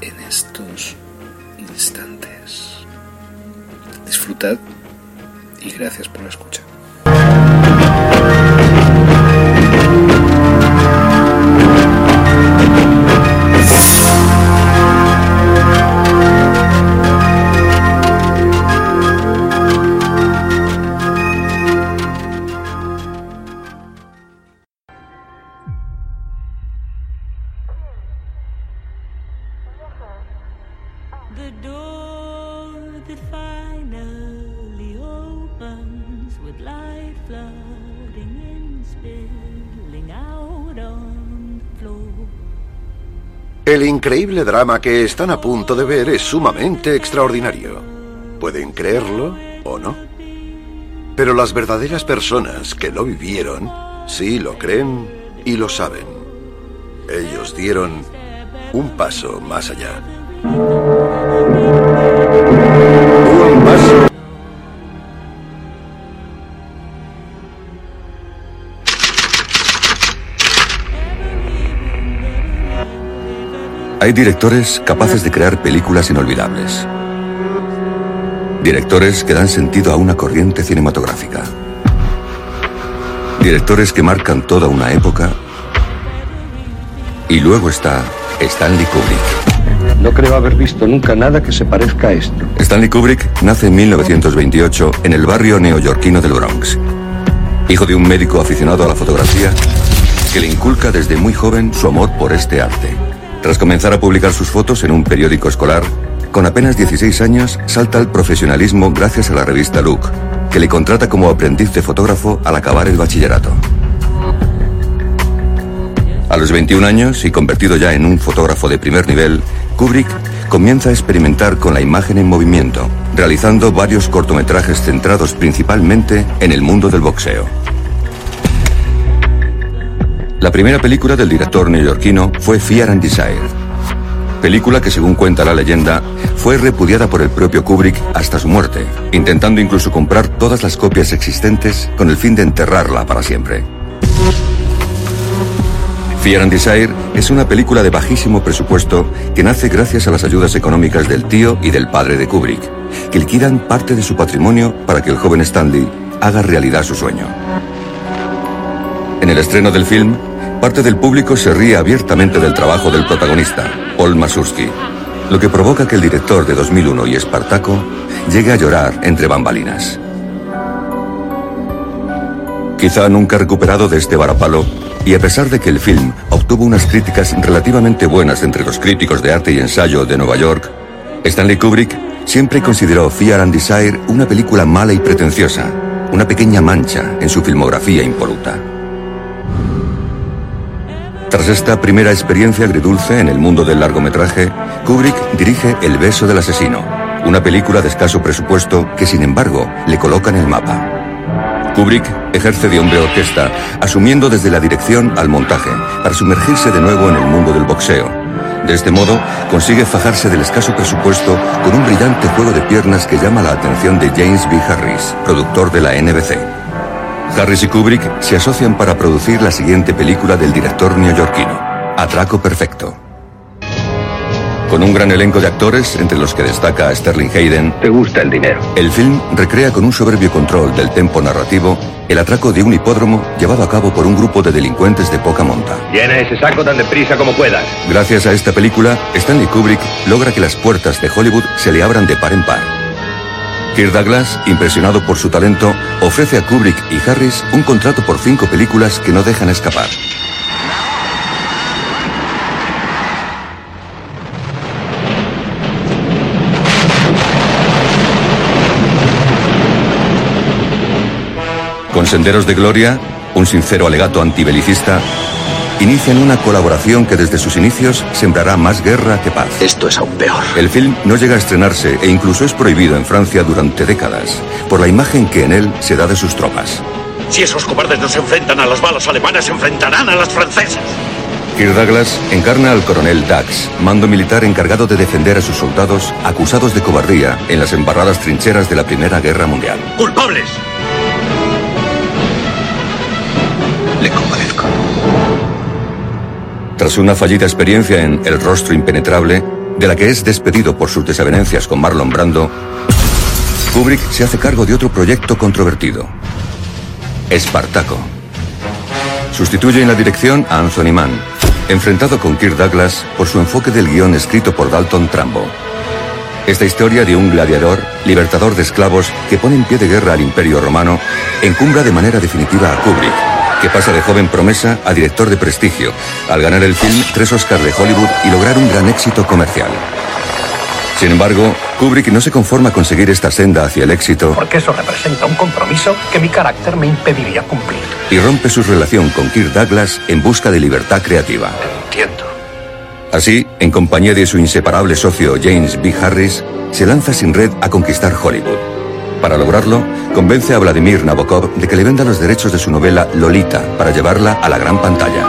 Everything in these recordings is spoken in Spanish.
en estos instantes. Disfrutad y gracias por la escucha. Increíble drama que están a punto de ver es sumamente extraordinario. Pueden creerlo o no. Pero las verdaderas personas que lo vivieron sí lo creen y lo saben. Ellos dieron un paso más allá. Hay directores capaces de crear películas inolvidables. Directores que dan sentido a una corriente cinematográfica. Directores que marcan toda una época. Y luego está Stanley Kubrick. No creo haber visto nunca nada que se parezca a esto. Stanley Kubrick nace en 1928 en el barrio neoyorquino del Bronx. Hijo de un médico aficionado a la fotografía que le inculca desde muy joven su amor por este arte. Tras comenzar a publicar sus fotos en un periódico escolar, con apenas 16 años salta al profesionalismo gracias a la revista Look, que le contrata como aprendiz de fotógrafo al acabar el bachillerato. A los 21 años y convertido ya en un fotógrafo de primer nivel, Kubrick comienza a experimentar con la imagen en movimiento, realizando varios cortometrajes centrados principalmente en el mundo del boxeo. La primera película del director neoyorquino fue Fear and Desire, película que según cuenta la leyenda fue repudiada por el propio Kubrick hasta su muerte, intentando incluso comprar todas las copias existentes con el fin de enterrarla para siempre. Fear and Desire es una película de bajísimo presupuesto que nace gracias a las ayudas económicas del tío y del padre de Kubrick, que liquidan parte de su patrimonio para que el joven Stanley haga realidad su sueño. En el estreno del film, parte del público se ríe abiertamente del trabajo del protagonista, Paul Mazursky, lo que provoca que el director de 2001 y Espartaco llegue a llorar entre bambalinas. Quizá nunca recuperado de este varapalo, y a pesar de que el film obtuvo unas críticas relativamente buenas entre los críticos de arte y ensayo de Nueva York, Stanley Kubrick siempre consideró Fear and Desire una película mala y pretenciosa, una pequeña mancha en su filmografía impoluta. Tras esta primera experiencia agridulce en el mundo del largometraje, Kubrick dirige El beso del asesino, una película de escaso presupuesto que sin embargo le coloca en el mapa. Kubrick ejerce de hombre orquesta, asumiendo desde la dirección al montaje, para sumergirse de nuevo en el mundo del boxeo. De este modo, consigue fajarse del escaso presupuesto con un brillante juego de piernas que llama la atención de James B. Harris, productor de la NBC. Harris y Kubrick se asocian para producir la siguiente película del director neoyorquino, Atraco Perfecto. Con un gran elenco de actores, entre los que destaca Sterling Hayden, Te gusta el dinero. el film recrea con un soberbio control del tempo narrativo el atraco de un hipódromo llevado a cabo por un grupo de delincuentes de poca monta. Llena ese saco tan deprisa como puedas. Gracias a esta película, Stanley Kubrick logra que las puertas de Hollywood se le abran de par en par. Kirk Douglas, impresionado por su talento, ofrece a Kubrick y Harris un contrato por cinco películas que no dejan escapar. Con Senderos de Gloria, un sincero alegato antibelicista, inician una colaboración que desde sus inicios sembrará más guerra que paz. Esto es aún peor. El film no llega a estrenarse e incluso es prohibido en Francia durante décadas por la imagen que en él se da de sus tropas. Si esos cobardes no se enfrentan a las balas alemanas, se enfrentarán a las francesas. Kirk Douglas encarna al coronel Dax, mando militar encargado de defender a sus soldados acusados de cobardía en las embarradas trincheras de la Primera Guerra Mundial. ¡Culpables! Le compadezco. Tras una fallida experiencia en El rostro impenetrable, de la que es despedido por sus desavenencias con Marlon Brando, Kubrick se hace cargo de otro proyecto controvertido. Espartaco. Sustituye en la dirección a Anthony Mann, enfrentado con Kirk Douglas por su enfoque del guion escrito por Dalton Trambo. Esta historia de un gladiador, libertador de esclavos, que pone en pie de guerra al Imperio Romano, encumbra de manera definitiva a Kubrick, que pasa de joven promesa a director de prestigio, al ganar el film tres Oscars de Hollywood y lograr un gran éxito comercial. Sin embargo, Kubrick no se conforma con seguir esta senda hacia el éxito porque eso representa un compromiso que mi carácter me impediría cumplir. y rompe su relación con Kirk Douglas en busca de libertad creativa. Entiendo. Así, en compañía de su inseparable socio James B. Harris, se lanza sin red a conquistar Hollywood. Para lograrlo, convence a Vladimir Nabokov de que le venda los derechos de su novela Lolita para llevarla a la gran pantalla.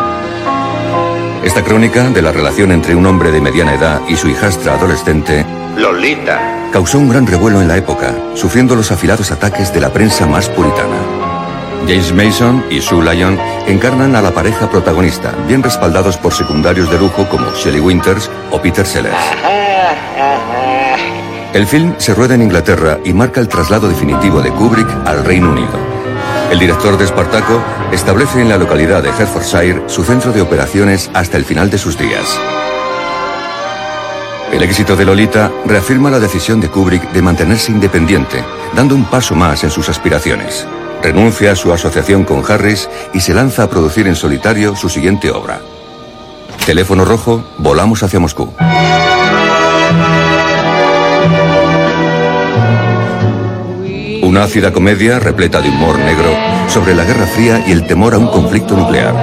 Esta crónica de la relación entre un hombre de mediana edad y su hijastra adolescente Lolita. causó un gran revuelo en la época, sufriendo los afilados ataques de la prensa más puritana. James Mason y Sue Lyon encarnan a la pareja protagonista, bien respaldados por secundarios de lujo como Shelley Winters o Peter Sellers. El film se rueda en Inglaterra y marca el traslado definitivo de Kubrick al Reino Unido. El director de Espartaco establece en la localidad de Hertfordshire su centro de operaciones hasta el final de sus días. El éxito de Lolita reafirma la decisión de Kubrick de mantenerse independiente, dando un paso más en sus aspiraciones. Renuncia a su asociación con Harris y se lanza a producir en solitario su siguiente obra. Teléfono rojo, volamos hacia Moscú. Una ácida comedia repleta de humor negro sobre la Guerra Fría y el temor a un conflicto nuclear.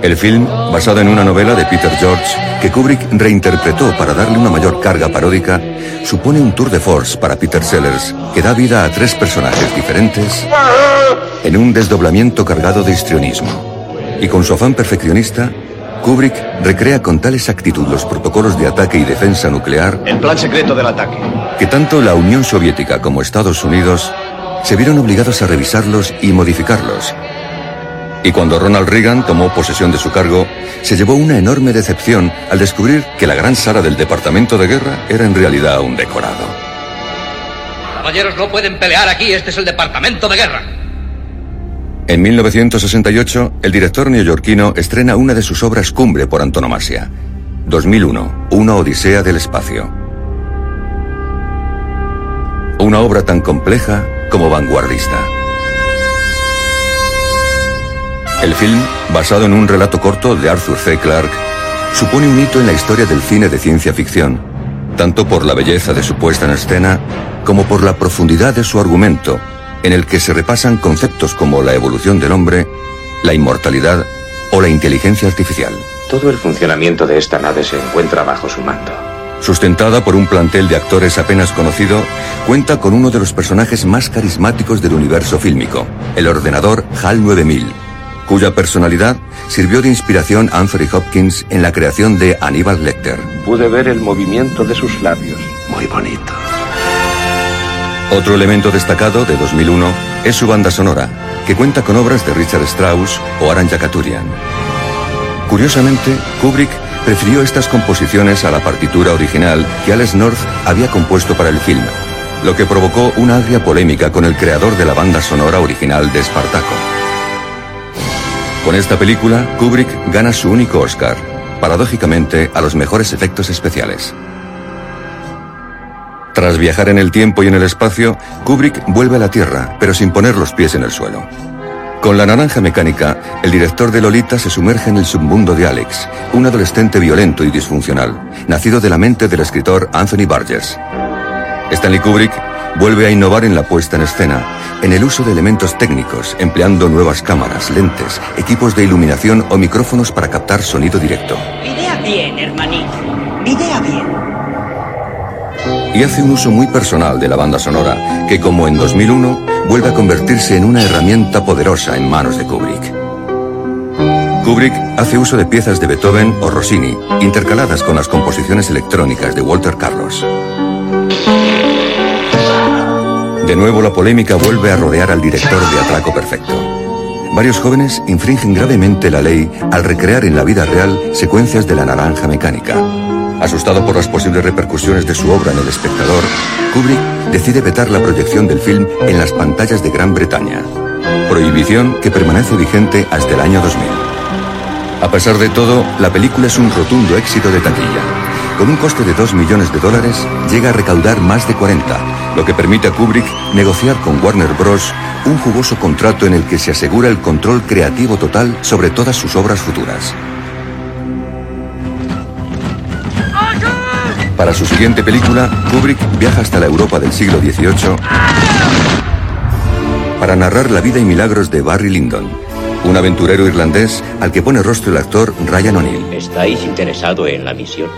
El film, basado en una novela de Peter George, que Kubrick reinterpretó para darle una mayor carga paródica, supone un tour de force para Peter Sellers, que da vida a tres personajes diferentes en un desdoblamiento cargado de histrionismo. Y con su afán perfeccionista, Kubrick recrea con tal exactitud los protocolos de ataque y defensa nuclear El plan secreto del ataque. que tanto la Unión Soviética como Estados Unidos se vieron obligados a revisarlos y modificarlos. Y cuando Ronald Reagan tomó posesión de su cargo, se llevó una enorme decepción al descubrir que la gran sala del Departamento de Guerra era en realidad un decorado. Caballeros, no pueden pelear aquí. Este es el departamento de guerra. En 1968, el director neoyorquino estrena una de sus obras cumbre por antonomasia, 2001, Una Odisea del Espacio. Una obra tan compleja como vanguardista. El film, basado en un relato corto de Arthur C. Clarke, supone un hito en la historia del cine de ciencia ficción, tanto por la belleza de su puesta en escena como por la profundidad de su argumento, en el que se repasan conceptos como la evolución del hombre, la inmortalidad o la inteligencia artificial. Todo el funcionamiento de esta nave se encuentra bajo su mando. Sustentada por un plantel de actores apenas conocido, cuenta con uno de los personajes más carismáticos del universo fílmico, el ordenador HAL 9000, cuya personalidad sirvió de inspiración a Anthony Hopkins en la creación de Aníbal Lecter. Pude ver el movimiento de sus labios. Muy bonito. Otro elemento destacado de 2001 es su banda sonora, que cuenta con obras de Richard Strauss o Aran Yakaturian. Curiosamente, Kubrick prefirió estas composiciones a la partitura original que Alex North había compuesto para el film, lo que provocó una agria polémica con el creador de la banda sonora original de Espartaco. Con esta película, Kubrick gana su único Oscar, paradójicamente a los mejores efectos especiales. Tras viajar en el tiempo y en el espacio, Kubrick vuelve a la Tierra, pero sin poner los pies en el suelo. Con la naranja mecánica, el director de Lolita se sumerge en el submundo de Alex, un adolescente violento y disfuncional, nacido de la mente del escritor Anthony Burgess. Stanley Kubrick vuelve a innovar en la puesta en escena, en el uso de elementos técnicos, empleando nuevas cámaras, lentes, equipos de iluminación o micrófonos para captar sonido directo. Idea bien, hermanito. Idea bien. Y hace un uso muy personal de la banda sonora, que como en 2001, vuelve a convertirse en una herramienta poderosa en manos de Kubrick. Kubrick hace uso de piezas de Beethoven o Rossini, intercaladas con las composiciones electrónicas de Walter Carlos. De nuevo la polémica vuelve a rodear al director de Atraco Perfecto. Varios jóvenes infringen gravemente la ley al recrear en la vida real secuencias de la naranja mecánica. Asustado por las posibles repercusiones de su obra en el espectador, Kubrick decide vetar la proyección del film en las pantallas de Gran Bretaña. Prohibición que permanece vigente hasta el año 2000. A pesar de todo, la película es un rotundo éxito de taquilla. Con un coste de 2 millones de dólares, llega a recaudar más de 40, lo que permite a Kubrick negociar con Warner Bros. un jugoso contrato en el que se asegura el control creativo total sobre todas sus obras futuras. Para su siguiente película, Kubrick viaja hasta la Europa del siglo XVIII para narrar la vida y milagros de Barry Lyndon, un aventurero irlandés al que pone rostro el actor Ryan O'Neill. ¿Estáis interesado en la misión?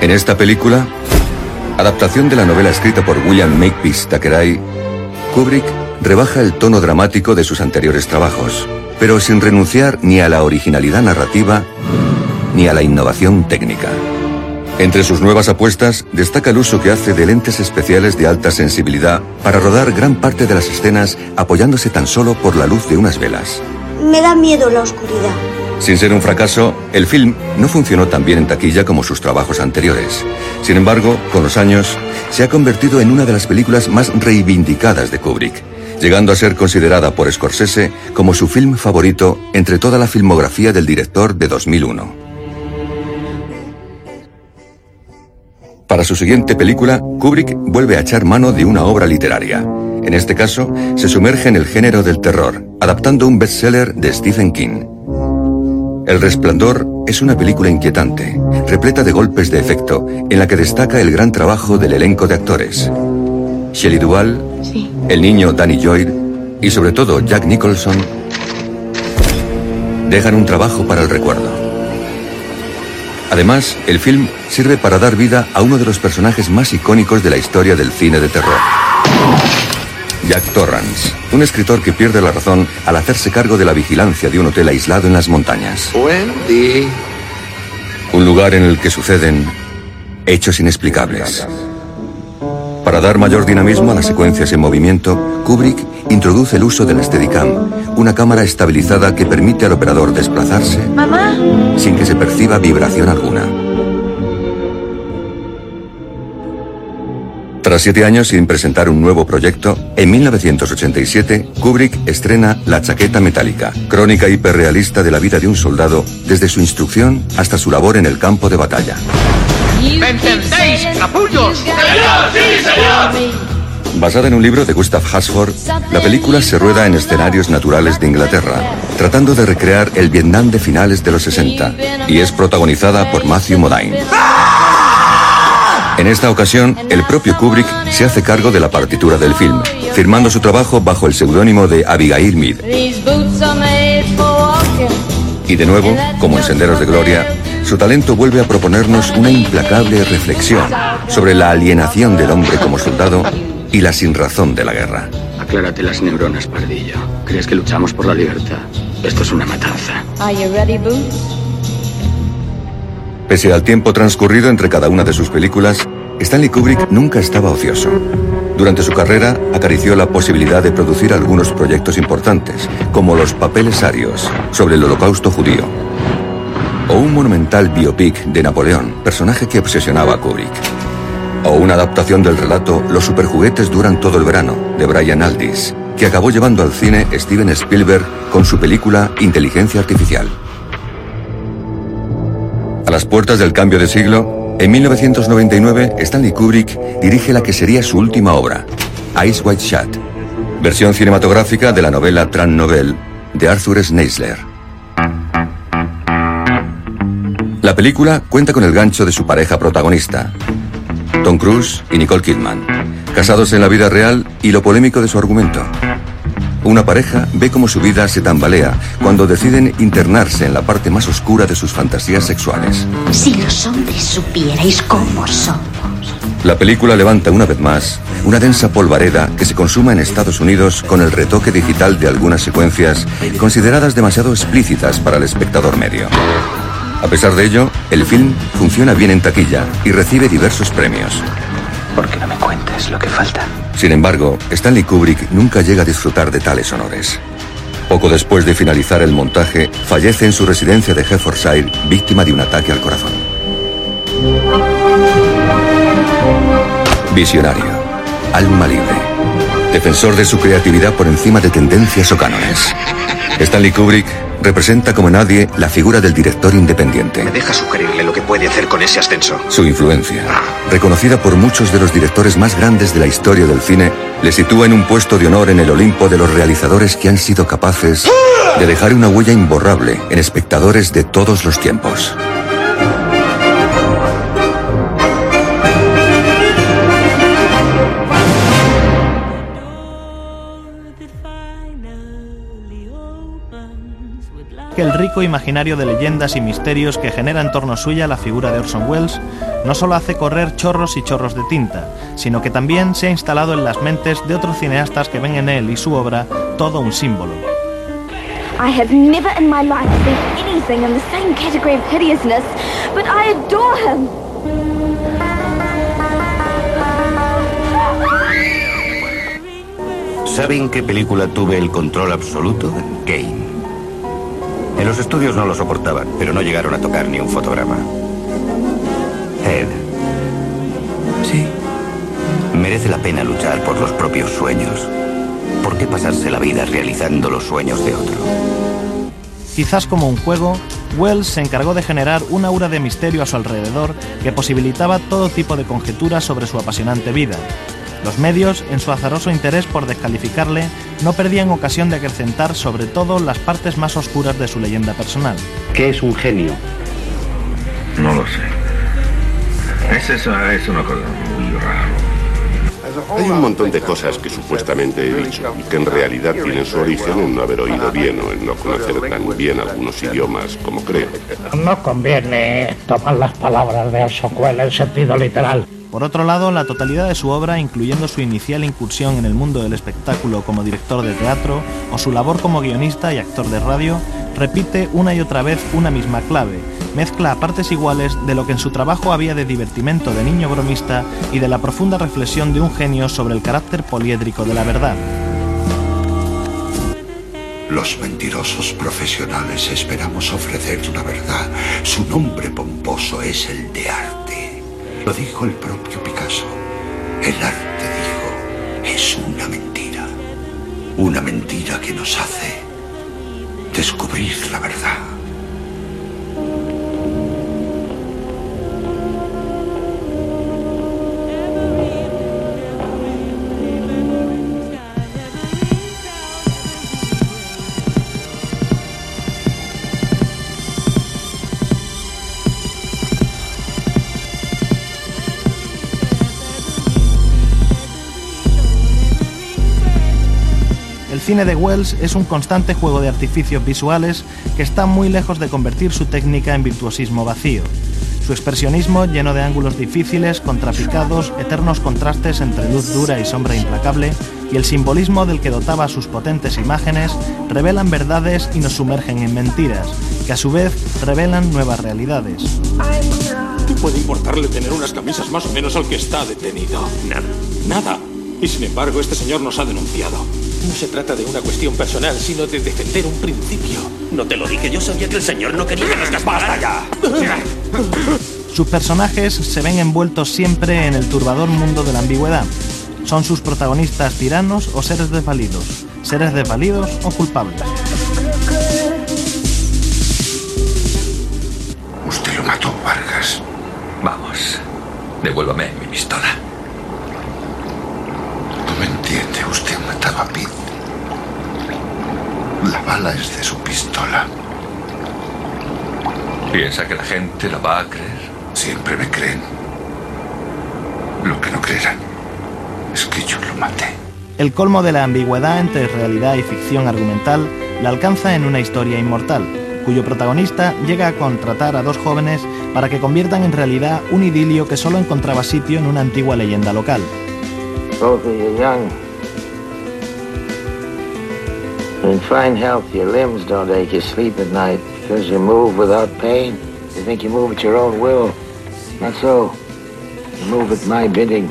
En esta película, adaptación de la novela escrita por William Makepeace Thackeray, Kubrick rebaja el tono dramático de sus anteriores trabajos, pero sin renunciar ni a la originalidad narrativa ni a la innovación técnica. Entre sus nuevas apuestas destaca el uso que hace de lentes especiales de alta sensibilidad para rodar gran parte de las escenas apoyándose tan solo por la luz de unas velas. Me da miedo la oscuridad. Sin ser un fracaso, el film no funcionó tan bien en taquilla como sus trabajos anteriores. Sin embargo, con los años, se ha convertido en una de las películas más reivindicadas de Kubrick, llegando a ser considerada por Scorsese como su film favorito entre toda la filmografía del director de 2001. Para su siguiente película, Kubrick vuelve a echar mano de una obra literaria. En este caso, se sumerge en el género del terror, adaptando un bestseller de Stephen King. El Resplandor es una película inquietante, repleta de golpes de efecto, en la que destaca el gran trabajo del elenco de actores. Shelley Duvall, el niño Danny Lloyd y sobre todo Jack Nicholson dejan un trabajo para el recuerdo. Además, el film sirve para dar vida a uno de los personajes más icónicos de la historia del cine de terror. Jack Torrance, un escritor que pierde la razón al hacerse cargo de la vigilancia de un hotel aislado en las montañas. Wendy. Un lugar en el que suceden hechos inexplicables. Para dar mayor dinamismo a las secuencias en movimiento, Kubrick introduce el uso del Steadicam, una cámara estabilizada que permite al operador desplazarse sin que se perciba vibración alguna. Tras siete años sin presentar un nuevo proyecto, en 1987 Kubrick estrena La chaqueta metálica, crónica hiperrealista de la vida de un soldado desde su instrucción hasta su labor en el campo de batalla. ¿Me entendéis, capullos? ¡Señor, sí, señor! Basada en un libro de Gustav Hasford, la película se rueda en escenarios naturales de Inglaterra, tratando de recrear el Vietnam de finales de los 60, y es protagonizada por Matthew Modine. En esta ocasión, el propio Kubrick se hace cargo de la partitura del film, firmando su trabajo bajo el seudónimo de Abigail Mead. Y de nuevo, como en Senderos de Gloria, su talento vuelve a proponernos una implacable reflexión sobre la alienación del hombre como soldado y la sinrazón de la guerra. Aclárate las neuronas, pardillo. ¿Crees que luchamos por la libertad? Esto es una matanza. Pese al tiempo transcurrido entre cada una de sus películas, Stanley Kubrick nunca estaba ocioso. Durante su carrera acarició la posibilidad de producir algunos proyectos importantes, como Los papeles arios, sobre el holocausto judío, o un monumental biopic de Napoleón, personaje que obsesionaba a Kubrick. O una adaptación del relato Los superjuguetes duran todo el verano, de Brian Aldiss, que acabó llevando al cine Steven Spielberg con su película Inteligencia Artificial. A las puertas del cambio de siglo, en 1999 Stanley Kubrick dirige la que sería su última obra, Ice White Shut, versión cinematográfica de la novela Tran Novel de Arthur Schneisler. La película cuenta con el gancho de su pareja protagonista, Tom Cruise y Nicole Kidman, casados en la vida real y lo polémico de su argumento. Una pareja ve cómo su vida se tambalea cuando deciden internarse en la parte más oscura de sus fantasías sexuales. Si los hombres supierais cómo somos. La película levanta una vez más una densa polvareda que se consuma en Estados Unidos con el retoque digital de algunas secuencias consideradas demasiado explícitas para el espectador medio. A pesar de ello, el film funciona bien en taquilla y recibe diversos premios. ¿Por qué no me cuentes lo que falta? Sin embargo, Stanley Kubrick nunca llega a disfrutar de tales honores. Poco después de finalizar el montaje, fallece en su residencia de Hertfordshire víctima de un ataque al corazón. Visionario, alma libre, defensor de su creatividad por encima de tendencias o cánones. Stanley Kubrick representa como nadie la figura del director independiente. Me deja sugerirle lo que puede hacer con ese ascensor. Su influencia, reconocida por muchos de los directores más grandes de la historia del cine, le sitúa en un puesto de honor en el Olimpo de los realizadores que han sido capaces de dejar una huella imborrable en espectadores de todos los tiempos. Que el rico imaginario de leyendas y misterios que genera en torno suya la figura de Orson Welles no solo hace correr chorros y chorros de tinta, sino que también se ha instalado en las mentes de otros cineastas que ven en él y su obra todo un símbolo. I have never in my life seen anything in the same category of hideousness, but I adore him. ¿Saben qué película tuve el control absoluto? Game. En los estudios no lo soportaban, pero no llegaron a tocar ni un fotograma. Ed. Sí. Merece la pena luchar por los propios sueños. ¿Por qué pasarse la vida realizando los sueños de otro? Quizás como un juego, Wells se encargó de generar una aura de misterio a su alrededor que posibilitaba todo tipo de conjeturas sobre su apasionante vida. Los medios, en su azaroso interés por descalificarle, no perdían ocasión de acrecentar sobre todo las partes más oscuras de su leyenda personal. ¿Qué es un genio? No lo sé. Es, esa, es una cosa muy rara. Hay un montón de cosas que supuestamente he dicho y que en realidad tienen su origen en no haber oído bien o en no conocer tan bien algunos idiomas como creo. No conviene tomar las palabras de Orson Welles en sentido literal. Por otro lado, la totalidad de su obra, incluyendo su inicial incursión en el mundo del espectáculo como director de teatro o su labor como guionista y actor de radio, repite una y otra vez una misma clave, mezcla a partes iguales de lo que en su trabajo había de divertimento de niño bromista y de la profunda reflexión de un genio sobre el carácter poliédrico de la verdad. Los mentirosos profesionales esperamos ofrecer una verdad. Su nombre pomposo es el de arte. Lo dijo el propio Picasso. El arte, dijo, es una mentira. Una mentira que nos hace descubrir la verdad. Cine de Wells es un constante juego de artificios visuales que está muy lejos de convertir su técnica en virtuosismo vacío. Su expresionismo, lleno de ángulos difíciles, contrapicados, eternos contrastes entre luz dura y sombra implacable, y el simbolismo del que dotaba sus potentes imágenes, revelan verdades y nos sumergen en mentiras, que a su vez revelan nuevas realidades. ¿Qué puede importarle tener unas camisas más o menos al que está detenido? Nada. Nada. Y sin embargo, este señor nos ha denunciado. No se trata de una cuestión personal, sino de defender un principio. No te lo dije, yo sabía que el señor no quería que nos ¡Basta ya! Sus personajes se ven envueltos siempre en el turbador mundo de la ambigüedad. Son sus protagonistas tiranos o seres desvalidos, seres desvalidos o culpables. Usted lo mató, Vargas. Vamos, devuélvame mi pistola. No me entiende, usted ha matado a Pete. La bala es de su pistola. ¿Piensa que la gente lo va a creer? Siempre me creen. Lo que no creerán es que yo lo maté. El colmo de la ambigüedad entre realidad y ficción argumental la alcanza en una historia inmortal, cuyo protagonista llega a contratar a dos jóvenes para que conviertan en realidad un idilio que solo encontraba sitio en una antigua leyenda local. Of you young. In fine health, your limbs don't ache, you sleep at night because you move without pain. You think you move at your own will. Not so. You move at my bidding.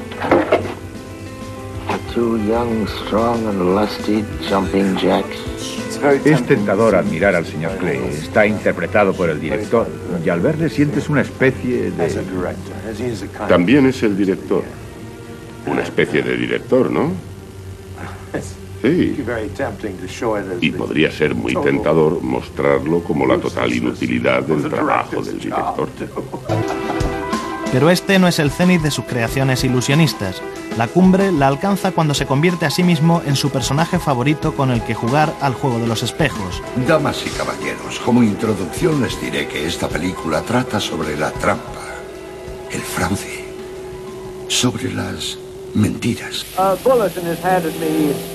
You're two young, strong, and lusty jumping jacks. Es tentador admirar al señor Clay. Está interpretado por el director. Y al verle sientes una especie de... También es el director. Una especie de director, ¿no? Sí. Y podría ser muy tentador mostrarlo como la total inutilidad del trabajo del director. Pero este no es el cenit de sus creaciones ilusionistas. La cumbre la alcanza cuando se convierte a sí mismo en su personaje favorito con el que jugar al juego de los espejos. Damas y caballeros, como introducción les diré que esta película trata sobre la trampa, el fraude, sobre las mentiras. A bulletin is handed me.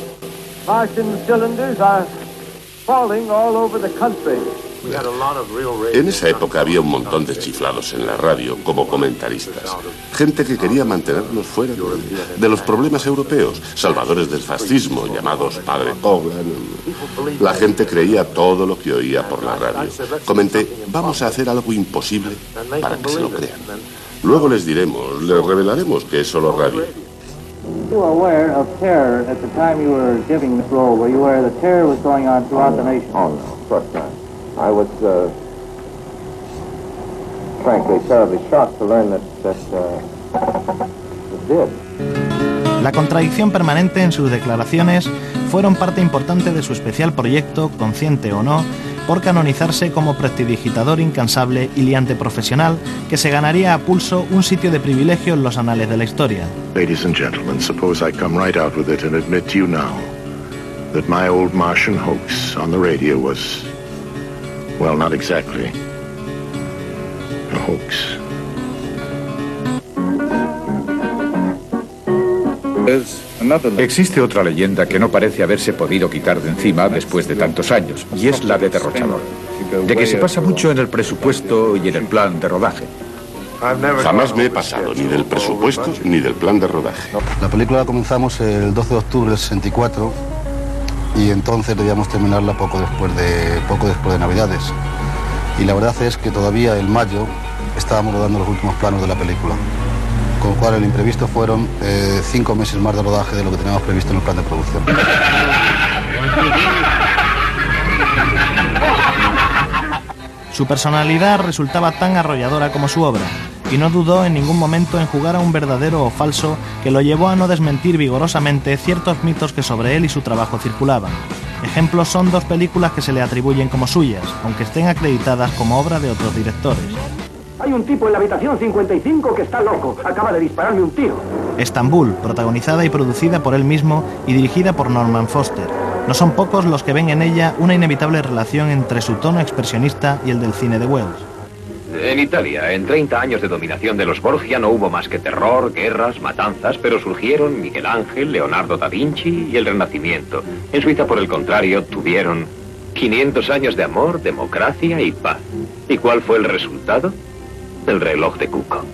En esa época había un montón de chiflados en la radio como comentaristas. Gente que quería mantenernos fuera de, de los problemas europeos, salvadores del fascismo, llamados Padre Coblan. La gente creía todo lo que oía por la radio. Comenté, vamos a hacer algo imposible para que se lo crean. Luego les diremos, les revelaremos que es solo radio. You were aware of terror at the time you were giving this role. Were you aware that terror was going on throughout the nation? Oh, no, of course not. I was, uh, frankly, terribly shocked to learn that, that, uh, it did. La contradicción permanente en sus declaraciones fueron parte importante de su especial proyecto, consciente o no, por canonizarse como prestidigitador incansable y liante profesional que se ganaría a pulso un sitio de privilegio en los anales de la historia. Ladies and gentlemen, suppose I come right out with it and admit to you now that my old Martian hoax on the radio was, well, not exactly a hoax. Existe otra leyenda que no parece haberse podido quitar de encima después de tantos años, y es la de derrochador. De que se pasa mucho en el presupuesto y en el plan de rodaje. Jamás me he pasado ni del presupuesto ni del plan de rodaje. La película la comenzamos el 12 de octubre del 64 y entonces debíamos terminarla poco después de, poco después de Navidades. Y la verdad es que todavía en mayo estábamos rodando los últimos planos de la película. Con lo cual el imprevisto fueron eh, cinco meses más de rodaje de lo que teníamos previsto en el plan de producción. Su personalidad resultaba tan arrolladora como su obra, y no dudó en ningún momento en jugar a un verdadero o falso que lo llevó a no desmentir vigorosamente ciertos mitos que sobre él y su trabajo circulaban. Ejemplos son dos películas que se le atribuyen como suyas, aunque estén acreditadas como obra de otros directores. Hay un tipo en la habitación 55 que está loco. Acaba de dispararme un tiro. Estambul, protagonizada y producida por él mismo y dirigida por Norman Foster. No son pocos los que ven en ella una inevitable relación entre su tono expresionista y el del cine de Wells. En Italia, en 30 años de dominación de los Borgia, no hubo más que terror, guerras, matanzas, pero surgieron Miguel Ángel, Leonardo da Vinci y el Renacimiento. En Suiza, por el contrario, tuvieron 500 años de amor, democracia y paz. ¿Y cuál fue el resultado? El reloj de Cuco.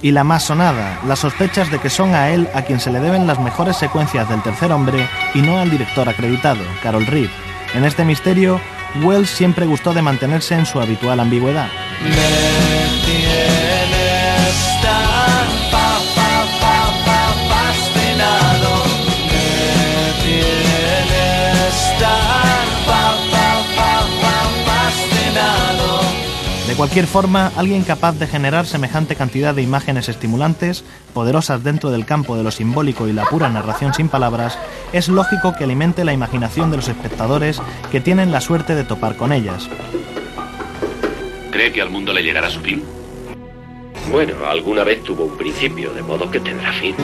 Y la más sonada, las sospechas de que son a él a quien se le deben las mejores secuencias del tercer hombre y no al director acreditado, Carol Reed. En este misterio, Wells siempre gustó de mantenerse en su habitual ambigüedad. Cualquier forma, alguien capaz de generar semejante cantidad de imágenes estimulantes, poderosas dentro del campo de lo simbólico y la pura narración sin palabras, es lógico que alimente la imaginación de los espectadores que tienen la suerte de topar con ellas. ¿Cree que al mundo le llegará su fin? Bueno, alguna vez tuvo un principio, de modo que tendrá fin.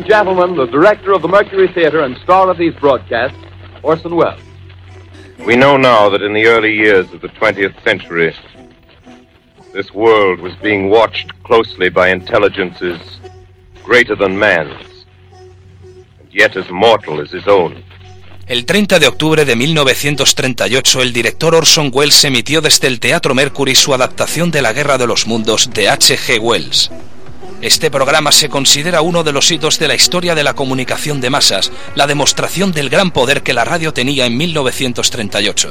And gentlemen, the director of the Mercury Theater and star of these broadcasts, Orson Welles. We know now that in the early years of the 20th century, this world was being watched closely by intelligences greater than man's, and yet as mortal as his own. El 30 de octubre de 1938, el director Orson Welles emitió desde el Teatro Mercury su adaptación de La Guerra de los Mundos de H.G. Wells. Este programa se considera uno de los hitos de la historia de la comunicación de masas, la demostración del gran poder que la radio tenía en 1938.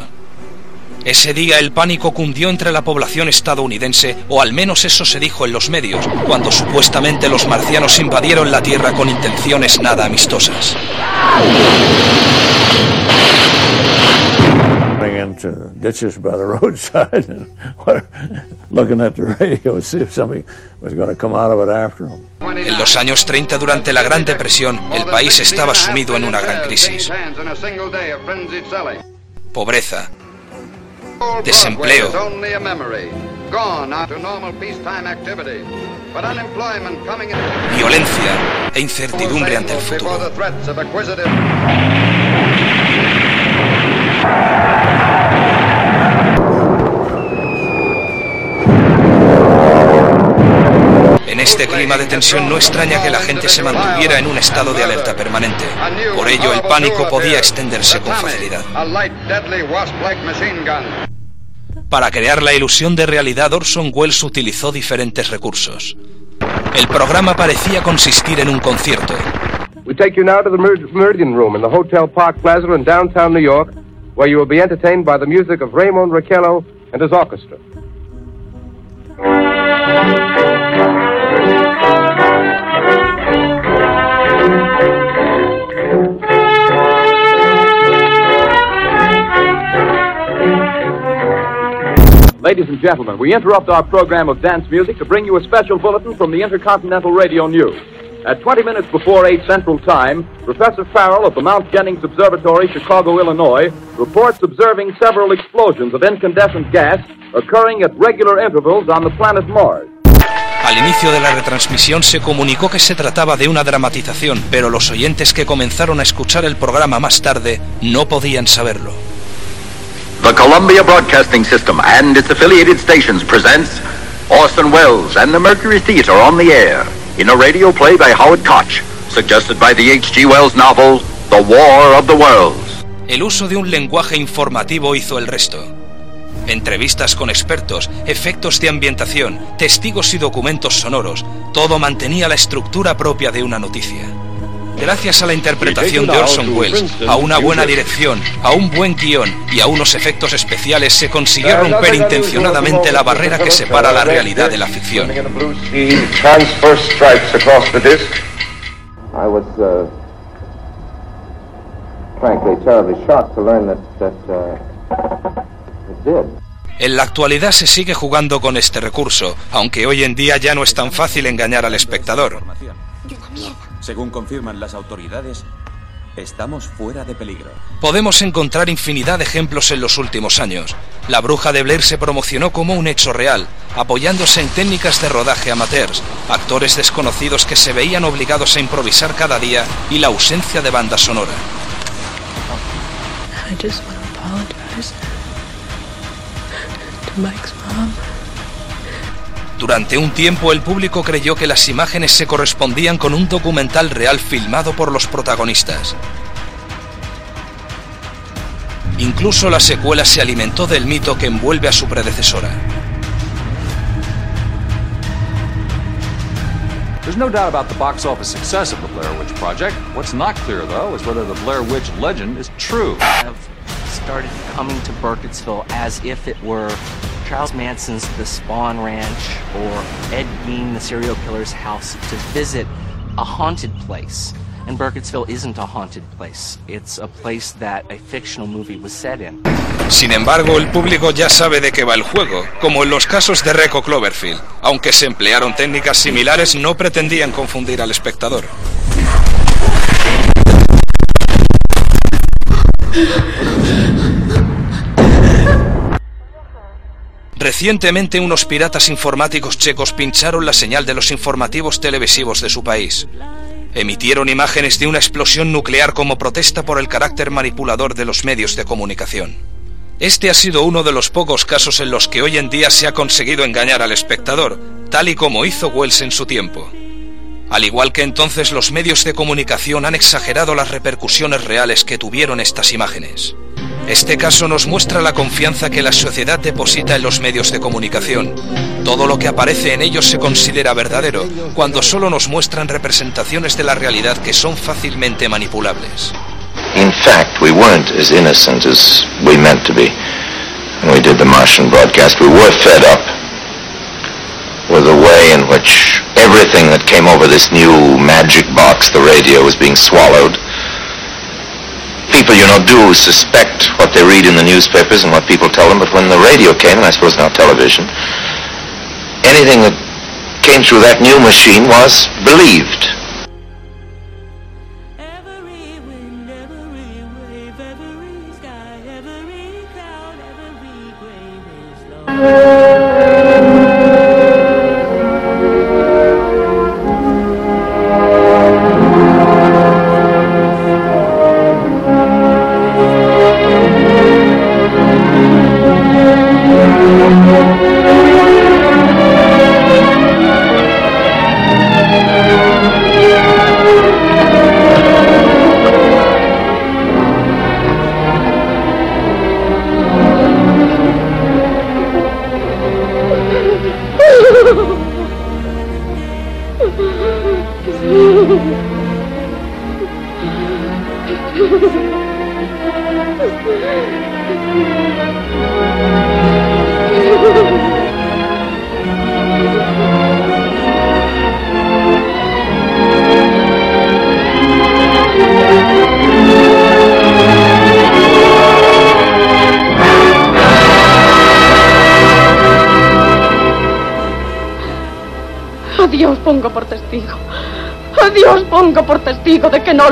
Ese día el pánico cundió entre la población estadounidense, o al menos eso se dijo en los medios, cuando supuestamente los marcianos invadieron la Tierra con intenciones nada amistosas. Into ditches by the roadside and looking at the radio to see if somebody was going to come out of it after. En los años 30, durante la Gran Depresión, el país estaba sumido en una gran crisis. Pobreza, desempleo, violencia e incertidumbre ante el futuro. En este clima de tensión no extraña que la gente se mantuviera en un estado de alerta permanente. Por ello, el pánico podía extenderse con facilidad. Para crear la ilusión de realidad, Orson Welles utilizó diferentes recursos. El programa parecía consistir en un concierto. We take you now Meridian Room in the Hotel Park Plaza in downtown New York, where you will be entertained by the music of Raymond Raquello and his orchestra. Ladies and gentlemen, we interrupt our program of dance music to bring you a special bulletin from the Intercontinental Radio News. At 20 minutes before 8 Central Time, Professor Farrell of the Mount Jennings Observatory, Chicago, Illinois, reports observing several explosions of incandescent gas occurring at regular intervals on the planet Mars. Al inicio de la retransmisión se comunicó que se trataba de una dramatización, pero los oyentes que comenzaron a escuchar el programa más tarde no podían saberlo. The Columbia Broadcasting System and its affiliated stations presents Orson Welles and the Mercury Theater on the air in a radio play by Howard Koch, suggested by the H.G. Wells novel The War of the Worlds. El uso de un lenguaje informativo hizo el resto. Entrevistas con expertos, efectos de ambientación, testigos y documentos sonoros, todo mantenía la estructura propia de una noticia. Gracias a la interpretación de Orson Welles, a una buena dirección, a un buen guion y a unos efectos especiales se consiguió romper intencionadamente la barrera que separa la realidad de la ficción. Uh, frankly, terribly shocked to learn that, that uh. En la actualidad se sigue jugando con este recurso, aunque hoy en día ya no es tan fácil engañar al espectador. Según confirman las autoridades, estamos fuera de peligro. Podemos encontrar infinidad de ejemplos en los últimos años. La bruja de Blair se promocionó como un hecho real, apoyándose en técnicas de rodaje amateurs, actores desconocidos que se veían obligados a improvisar cada día y la ausencia de banda sonora. I just want to apologize to Mike's mom. Durante un tiempo el público creyó que las imágenes se correspondían con un documental real filmado por los protagonistas. Incluso la secuela se alimentó del mito que envuelve a su predecesora. There's no doubt about the box office success of the Blair Witch Project. What's not clear, though, is whether the Blair Witch legend is true. have started coming to Burkittsville as if it were Charles Manson's The Spawn Ranch or Ed Gein, the serial killer's house, to visit a haunted place. And Burkittsville isn't a haunted place. It's a place that a fictional movie was set in. Sin embargo, el público ya sabe de qué va el juego, como en los casos de Reco Cloverfield. Aunque se emplearon técnicas similares, no pretendían confundir al espectador. Recientemente unos piratas informáticos checos pincharon la señal de los informativos televisivos de su país. Emitieron imágenes de una explosión nuclear como protesta por el carácter manipulador de los medios de comunicación. Este ha sido uno de los pocos casos en los que hoy en día se ha conseguido engañar al espectador, tal y como hizo Wells en su tiempo. Al igual que entonces los medios de comunicación han exagerado las repercusiones reales que tuvieron estas imágenes. Este caso nos muestra la confianza que la sociedad deposita en los medios de comunicación. Todo lo que aparece en ellos se considera verdadero, cuando solo nos muestran representaciones de la realidad que son fácilmente manipulables. In fact, we weren't as innocent as we meant to be. When we did the Martian broadcast, we were fed up with the way in which everything that came over this new magic box, the radio, was being swallowed. People, you know, do suspect what they read in the newspapers and what people tell them, but when the radio came, and I suppose now television, anything that came through that new machine was believed.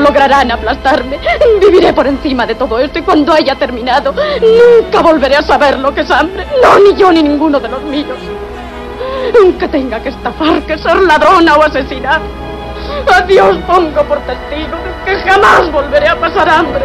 Lograrán aplastarme. Viviré por encima de todo esto y cuando haya terminado, nunca volveré a saber lo que es hambre. No, ni yo ni ninguno de los míos. Aunque tenga que estafar, que ser ladrona o asesinar. A Dios pongo por testigo que jamás volveré a pasar hambre.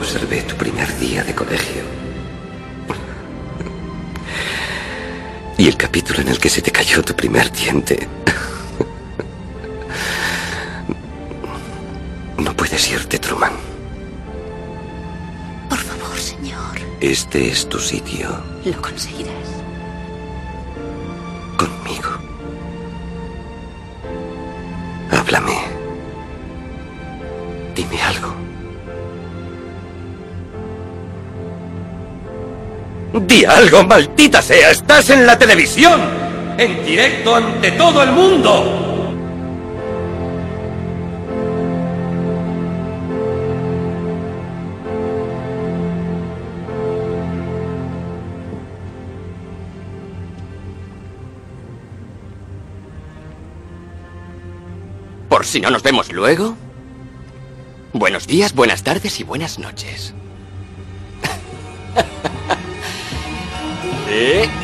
Observé tu primer día de colegio. Y el capítulo en el que se te cayó tu primer diente. No puedes irte, Truman. Por favor, señor. Este es tu sitio. Lo conseguirás. Di algo, maldita sea. Estás en la televisión. En directo ante todo el mundo. Por si no nos vemos luego. Buenos días, buenas tardes y buenas noches. ¿Eh?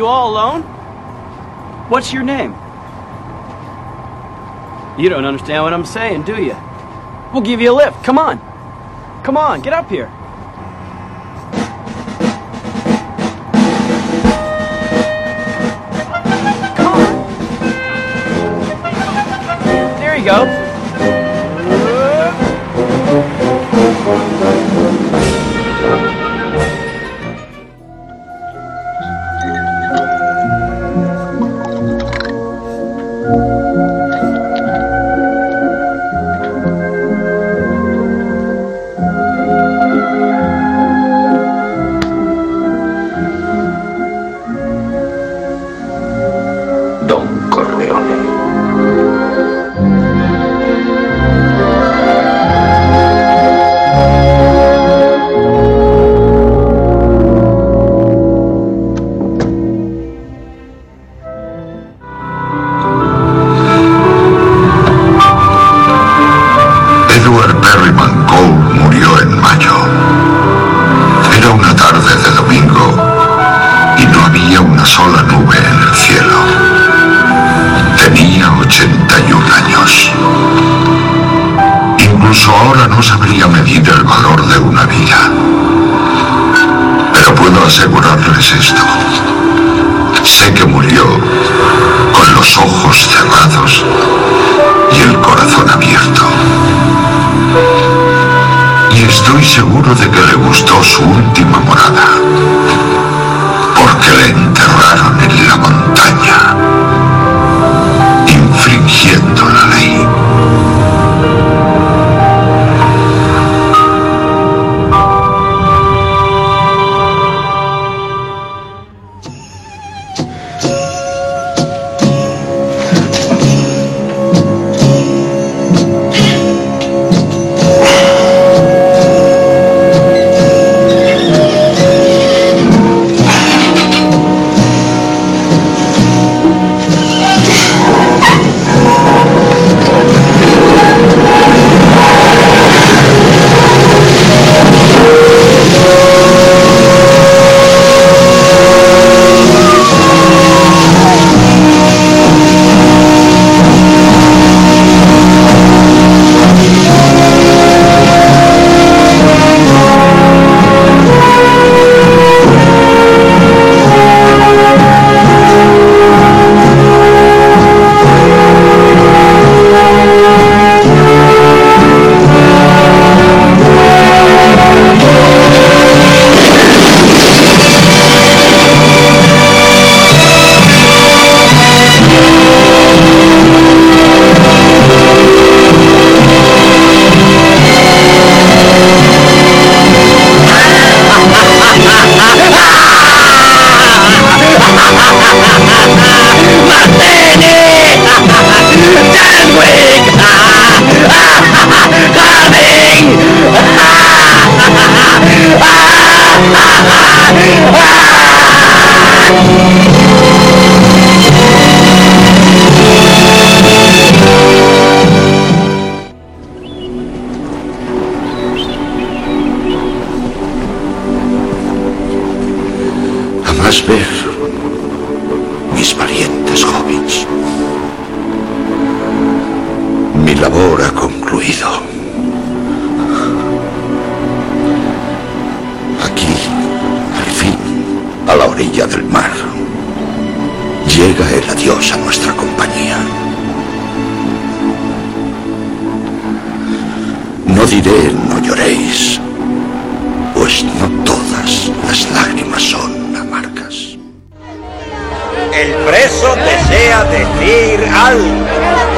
You all alone? What's your name? You don't understand what I'm saying, do you? We'll give you a lift. Come on. Come on, get up here. Come on. There you go. Ver, mis valientes hobbits. Mi labor ha concluido. Aquí, al fin, a la orilla del mar, llega el adiós a nuestra compañía. No diré no lloréis, pues no todas las lágrimas son. El preso desea decir algo.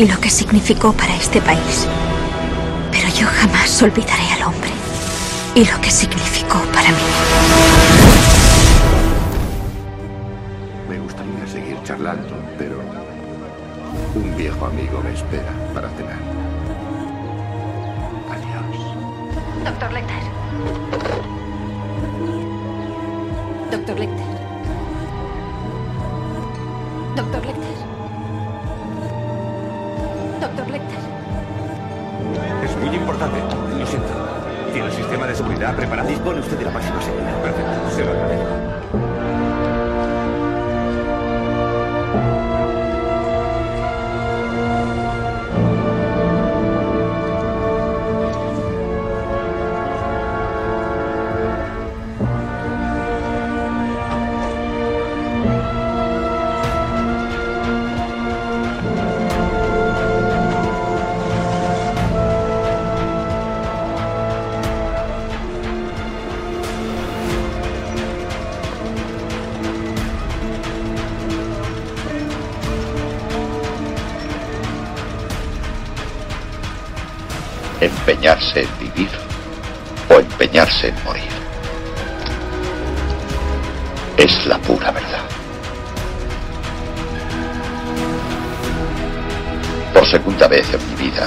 Y lo que significó para este país. Pero yo jamás olvidaré al hombre y lo que significó seguridad preparado? Dispone usted de la máxima seguridad. Perfecto. Se lo agradezco. En vivir o empeñarse en morir. Es la pura verdad. Por segunda vez en mi vida,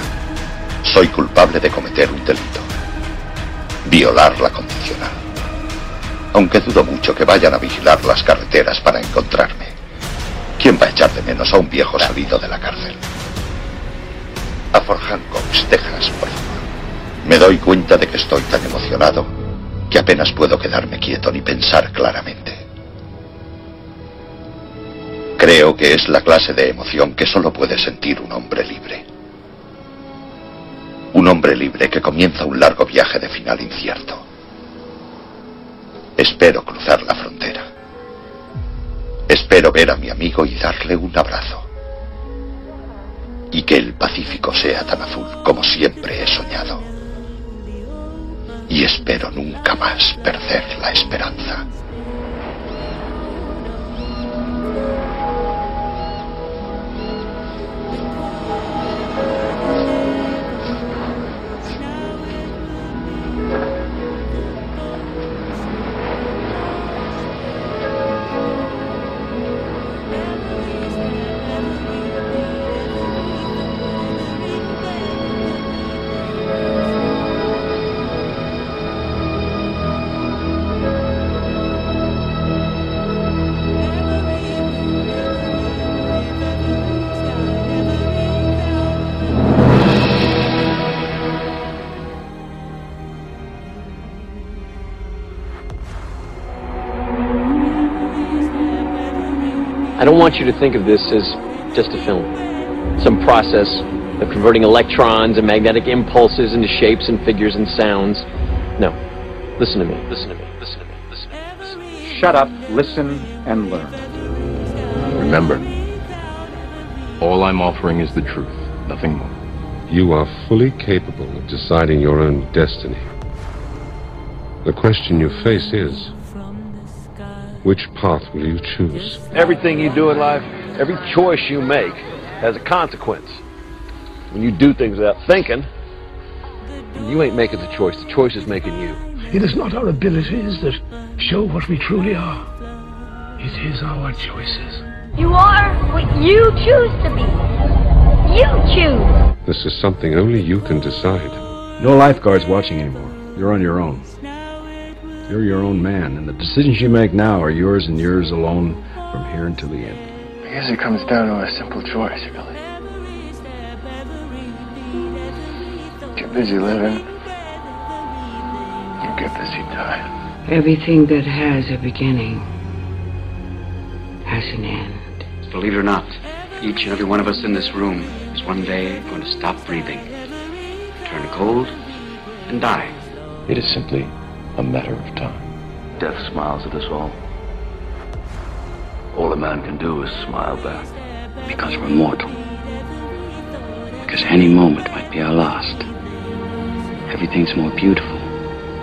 soy culpable de cometer un delito. Violar la condicional. Aunque dudo mucho que vayan a vigilar las carreteras para encontrarme. ¿Quién va a echar de menos a un viejo salido de la cárcel? A Fort Hancock, Texas, por. Me doy cuenta de que estoy tan emocionado que apenas puedo quedarme quieto ni pensar claramente. Creo que es la clase de emoción que solo puede sentir un hombre libre. Un hombre libre que comienza un largo viaje de final incierto. Espero cruzar la frontera. Espero ver a mi amigo y darle un abrazo. Y que el Pacífico sea tan azul como siempre he soñado. Y espero nunca más perder la esperanza. Want you to think of this as just a film. Some process of converting electrons and magnetic impulses into shapes and figures and sounds. No. Listen to me. Listen to me. Listen to me. Listen to me. Listen to me. Shut up, listen, and learn. Remember, all I'm offering is the truth, nothing more. You are fully capable of deciding your own destiny. The question you face is, which path will you choose? Everything you do in life, every choice you make, has a consequence. When you do things without thinking, you ain't making the choice. The choice is making you. It is not our abilities that show what we truly are. It is our choices. You are what you choose to be. You choose. This is something only you can decide. No lifeguards watching anymore. You're on your own. You're your own man, and the decisions you make now are yours and yours alone from here until the end. I guess it comes down to a simple choice, really. Get busy living. You get busy dying. Everything that has a beginning has an end. Believe it or not, each and every one of us in this room is one day going to stop breathing, turn cold, and die. It is simply a matter of time. Death smiles at us all. All a man can do is smile back. Because we're mortal. Because any moment might be our last. Everything's more beautiful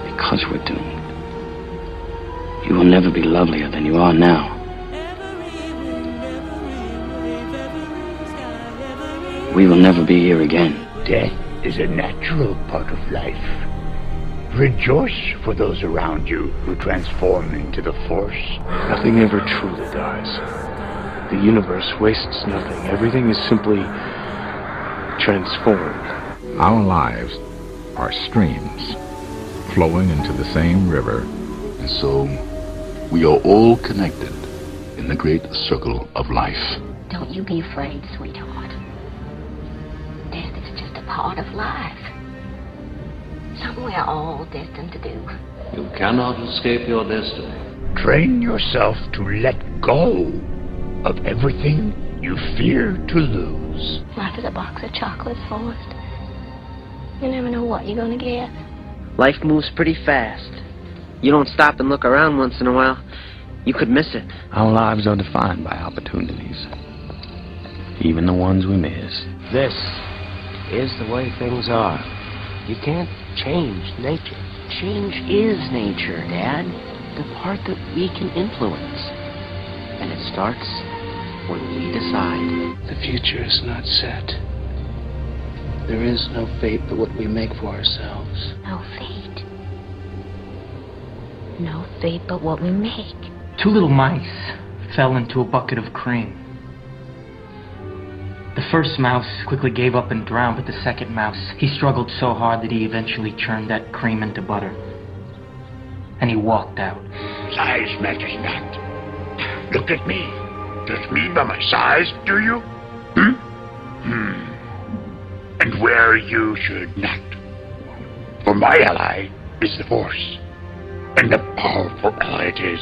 because we're doomed. You will never be lovelier than you are now. We will never be here again. Death is a natural part of life. Rejoice for those around you who transform into the Force. Nothing ever truly dies. The universe wastes nothing. Everything is simply transformed. Our lives are streams flowing into the same river. And so, we are all connected in the great circle of life. Don't you be afraid, sweetheart. Death is just a part of life. Something we're all destined to do. You cannot escape your destiny. Train yourself to let go of everything you fear to lose. Life is a box of chocolates, Forrest. You never know what you're gonna get. Life moves pretty fast. You don't stop and look around once in a while, you could miss it. Our lives are defined by opportunities, even the ones we miss. This is the way things are. You can't change nature. Change is nature, Dad. The part that we can influence. And it starts when we decide. The future is not set. There is no fate but what we make for ourselves. No fate. No fate but what we make. Two little mice fell into a bucket of cream. The first mouse quickly gave up and drowned, but the second mouse, he struggled so hard that he eventually churned that cream into butter. And he walked out. Size matters not. Look at me. Judge me by my size, do you? Hmm? Hmm. And where you should not. For my ally is the Force. And the powerful ally it is,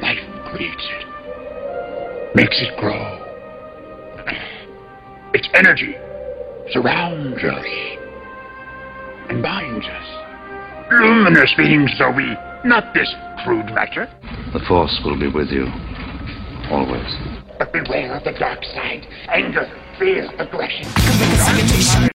life creates it, makes it grow. Its energy surrounds us and binds us. Luminous beings are we, not this crude matter. The Force will be with you. Always. But beware of the dark side. Anger, fear, aggression.